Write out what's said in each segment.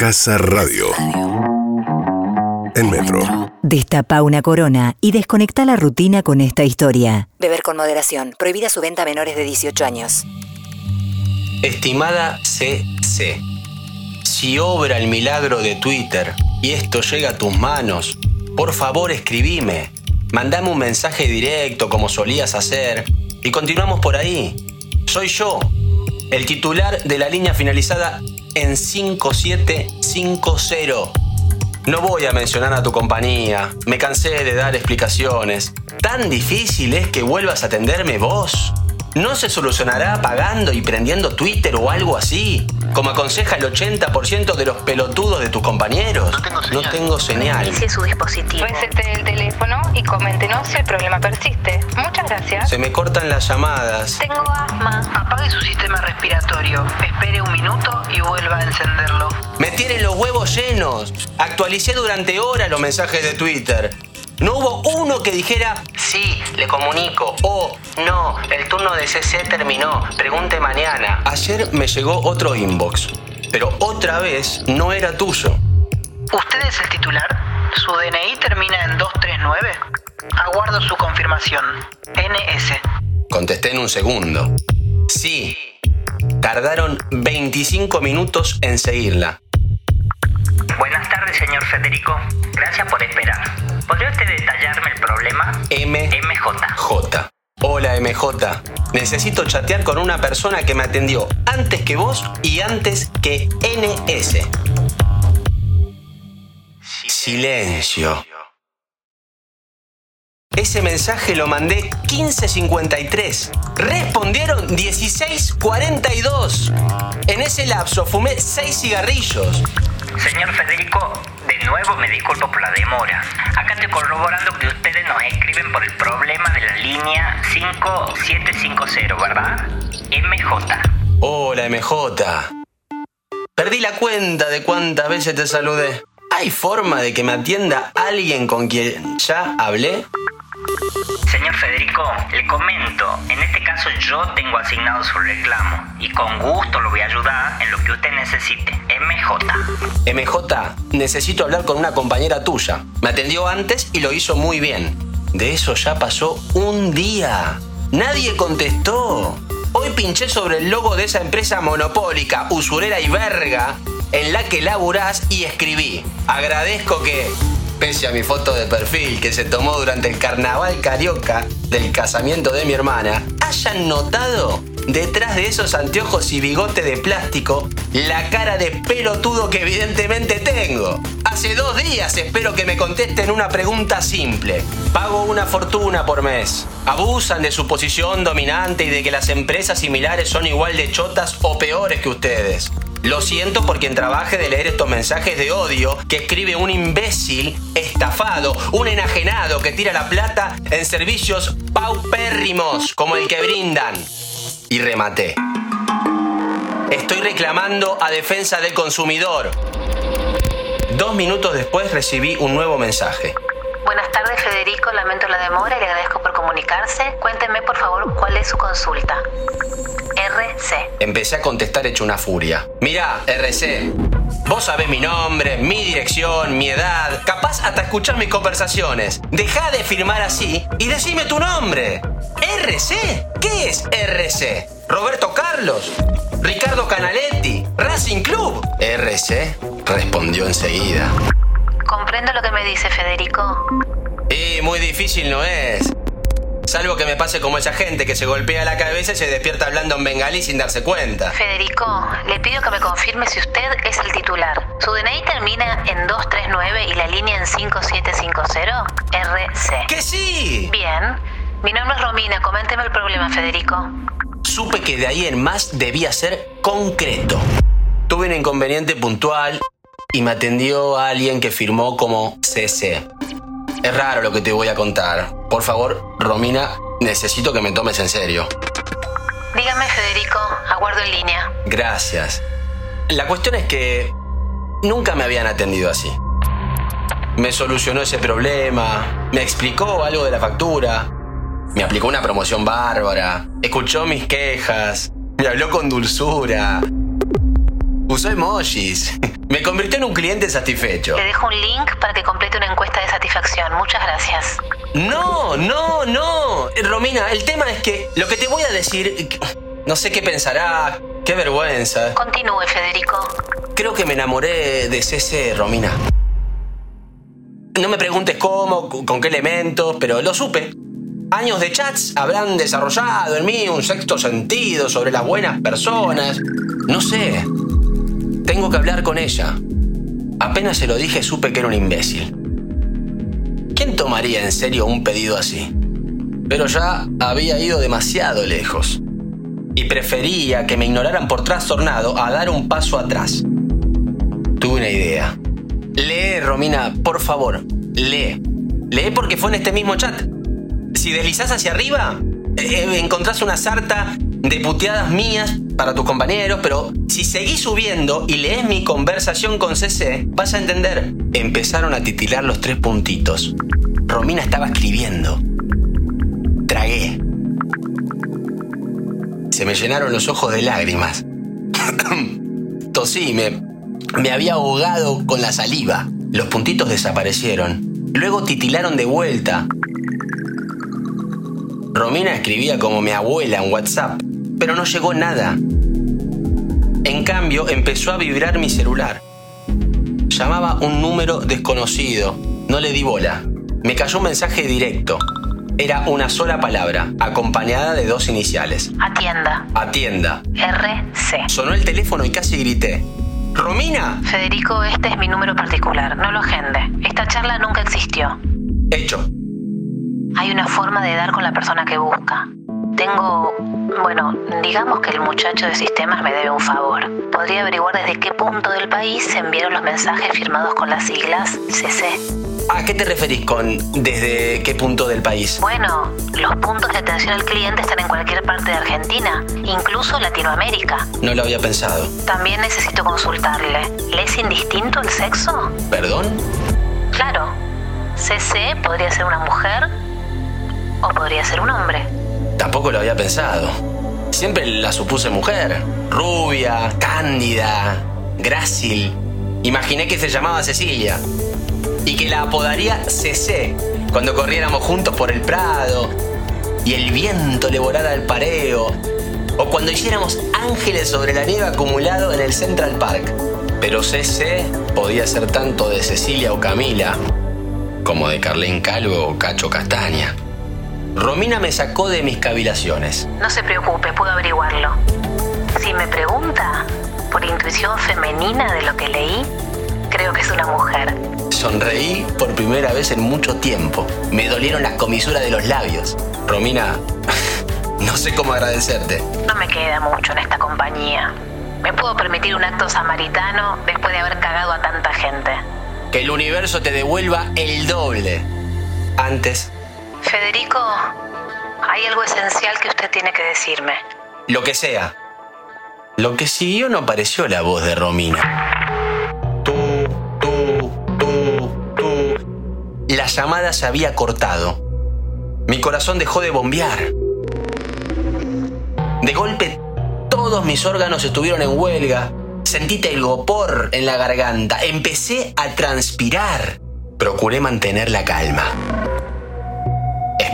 Casa Radio. En Metro. Destapa una corona y desconecta la rutina con esta historia. Beber con moderación. Prohibida su venta a menores de 18 años. Estimada CC, si obra el milagro de Twitter y esto llega a tus manos, por favor escribime. Mandame un mensaje directo como solías hacer y continuamos por ahí. Soy yo, el titular de la línea finalizada en 5750. No voy a mencionar a tu compañía, me cansé de dar explicaciones. ¿Tan difícil es que vuelvas a atenderme vos? ¿No se solucionará pagando y prendiendo Twitter o algo así? Como aconseja el 80% de los pelotudos de tus compañeros. No tengo señal. Inicie su dispositivo. Resete el teléfono y coméntenos si el problema persiste. Muchas gracias. Se me cortan las llamadas. Tengo asma. Apague su sistema respiratorio. Espere un minuto y vuelva a encenderlo. Me tienen los huevos llenos. Actualicé durante horas los mensajes de Twitter. No hubo uno que dijera, sí, le comunico, o no, el turno de CC terminó, pregunte mañana. Ayer me llegó otro inbox, pero otra vez no era tuyo. ¿Usted es el titular? ¿Su DNI termina en 239? Aguardo su confirmación. NS. Contesté en un segundo. Sí. Tardaron 25 minutos en seguirla. Buenas tardes, señor Federico. Gracias por esperar. ¿Podría usted detallarme el problema? M. MJ. J. Hola MJ. Necesito chatear con una persona que me atendió antes que vos y antes que NS. Silencio. Ese mensaje lo mandé 15.53. Respondieron 16.42. En ese lapso fumé 6 cigarrillos. Señor Federico, de nuevo me disculpo por la demora. Acá estoy corroborando que ustedes nos escriben por el problema de la línea 5750, ¿verdad? MJ. Hola MJ. Perdí la cuenta de cuántas veces te saludé. ¿Hay forma de que me atienda alguien con quien ya hablé? Señor Federico, le comento, en este caso yo tengo asignado su reclamo y con gusto lo voy a ayudar en lo que usted necesite. MJ. MJ, necesito hablar con una compañera tuya. Me atendió antes y lo hizo muy bien. De eso ya pasó un día. Nadie contestó. Hoy pinché sobre el logo de esa empresa monopólica, usurera y verga, en la que laburás y escribí. Agradezco que, pese a mi foto de perfil que se tomó durante el carnaval carioca del casamiento de mi hermana, hayan notado detrás de esos anteojos y bigote de plástico la cara de pelotudo que evidentemente tengo. Hace dos días espero que me contesten una pregunta simple. Pago una fortuna por mes. Abusan de su posición dominante y de que las empresas similares son igual de chotas o peores que ustedes. Lo siento por quien trabaje de leer estos mensajes de odio que escribe un imbécil estafado, un enajenado que tira la plata en servicios paupérrimos como el que brindan. Y rematé. Estoy reclamando a defensa del consumidor. Dos minutos después recibí un nuevo mensaje. Buenas tardes, Federico. Lamento la demora y le agradezco por comunicarse. Cuénteme, por favor, cuál es su consulta. RC. Empecé a contestar hecho una furia. Mirá, RC. Vos sabés mi nombre, mi dirección, mi edad, capaz hasta escuchar mis conversaciones. Deja de firmar así y decime tu nombre. ¿RC? ¿Qué es RC? ¿Roberto Carlos? ¿Ricardo Canaletti? ¿Racing Club? RC respondió enseguida. Comprendo lo que me dice Federico. Y muy difícil no es. Salvo que me pase como esa gente que se golpea la cabeza y se despierta hablando en bengalí sin darse cuenta. Federico, le pido que me confirme si usted es el titular. ¿Su DNI termina en 239 y la línea en 5750? RC. ¡Que sí! Bien. Mi nombre es Romina. Coménteme el problema, Federico. Supe que de ahí en más debía ser concreto. Tuve un inconveniente puntual y me atendió alguien que firmó como CC. Es raro lo que te voy a contar. Por favor, Romina, necesito que me tomes en serio. Dígame, Federico. Aguardo en línea. Gracias. La cuestión es que nunca me habían atendido así. Me solucionó ese problema, me explicó algo de la factura, me aplicó una promoción bárbara, escuchó mis quejas, me habló con dulzura, usó emojis. Me convirtió en un cliente satisfecho. Le dejo un link para que complete una encuesta de satisfacción. Muchas gracias. No, no, no. Romina, el tema es que lo que te voy a decir, no sé qué pensará, qué vergüenza. Continúe, Federico. Creo que me enamoré de CC, Romina. No me preguntes cómo, con qué elementos, pero lo supe. Años de chats habrán desarrollado en mí un sexto sentido sobre las buenas personas. No sé. Tengo que hablar con ella. Apenas se lo dije supe que era un imbécil. ¿Quién tomaría en serio un pedido así? Pero ya había ido demasiado lejos. Y prefería que me ignoraran por trastornado a dar un paso atrás. Tuve una idea. Lee, Romina, por favor, lee. Lee porque fue en este mismo chat. Si deslizás hacia arriba, eh, eh, encontrás una sarta de puteadas mías para tus compañeros, pero si seguís subiendo y lees mi conversación con CC, vas a entender. Empezaron a titilar los tres puntitos. Romina estaba escribiendo. Tragué. Se me llenaron los ojos de lágrimas. Tosí, me, me había ahogado con la saliva. Los puntitos desaparecieron. Luego titilaron de vuelta. Romina escribía como mi abuela en WhatsApp pero no llegó nada. En cambio, empezó a vibrar mi celular. Llamaba un número desconocido. No le di bola. Me cayó un mensaje directo. Era una sola palabra, acompañada de dos iniciales. Atienda. Atienda. RC. Sonó el teléfono y casi grité. ¡Romina! Federico, este es mi número particular. No lo agende. Esta charla nunca existió. Hecho. Hay una forma de dar con la persona que busca. Tengo, bueno, digamos que el muchacho de sistemas me debe un favor. Podría averiguar desde qué punto del país se enviaron los mensajes firmados con las siglas CC. ¿A qué te referís con desde qué punto del país? Bueno, los puntos de atención al cliente están en cualquier parte de Argentina, incluso Latinoamérica. No lo había pensado. También necesito consultarle. ¿Le es indistinto el sexo? ¿Perdón? Claro. CC podría ser una mujer o podría ser un hombre. Tampoco lo había pensado. Siempre la supuse mujer. Rubia, cándida, grácil. Imaginé que se llamaba Cecilia. Y que la apodaría CC cuando corriéramos juntos por el Prado. Y el viento le volara al pareo. O cuando hiciéramos ángeles sobre la nieve acumulado en el Central Park. Pero CC podía ser tanto de Cecilia o Camila como de Carlín Calvo o Cacho Castaña. Romina me sacó de mis cavilaciones. No se preocupe, puedo averiguarlo. Si me pregunta por intuición femenina de lo que leí, creo que es una mujer. Sonreí por primera vez en mucho tiempo. Me dolieron las comisuras de los labios. Romina, no sé cómo agradecerte. No me queda mucho en esta compañía. Me puedo permitir un acto samaritano después de haber cagado a tanta gente. Que el universo te devuelva el doble. Antes Federico, hay algo esencial que usted tiene que decirme. Lo que sea. Lo que siguió no pareció la voz de Romina. Tú, tú, tú, tú. La llamada se había cortado. Mi corazón dejó de bombear. De golpe, todos mis órganos estuvieron en huelga. Sentí el gopor en la garganta. Empecé a transpirar. Procuré mantener la calma.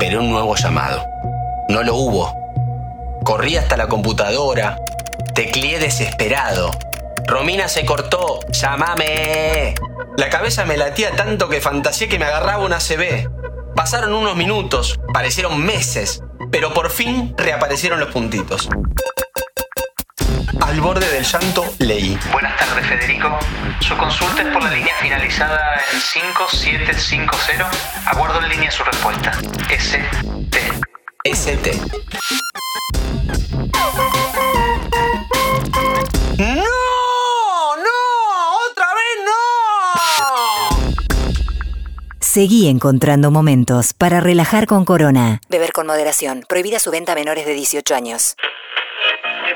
Esperé un nuevo llamado. No lo hubo. Corrí hasta la computadora. Tecleé desesperado. Romina se cortó. ¡Llámame! La cabeza me latía tanto que fantaseé que me agarraba una CB. Pasaron unos minutos, parecieron meses, pero por fin reaparecieron los puntitos. Al borde del llanto leí. Buenas tardes, Federico. Su consulta es por la línea finalizada en 5750. Aguardo en línea su respuesta. ST. ST. ¡No! ¡No! ¡Otra vez no! Seguí encontrando momentos para relajar con Corona. Beber con moderación. Prohibida su venta a menores de 18 años.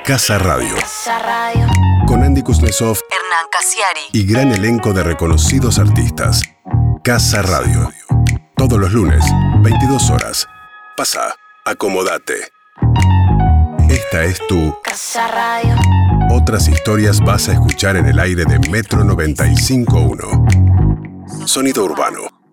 Casa Radio. Casa Radio. Con Andy Kuznetsov Hernán Casiari. y gran elenco de reconocidos artistas. Casa Radio. Todos los lunes, 22 horas. Pasa, acomodate. Esta es tu Casa Radio. otras historias vas a escuchar en el aire de Metro 95.1. Sonido urbano.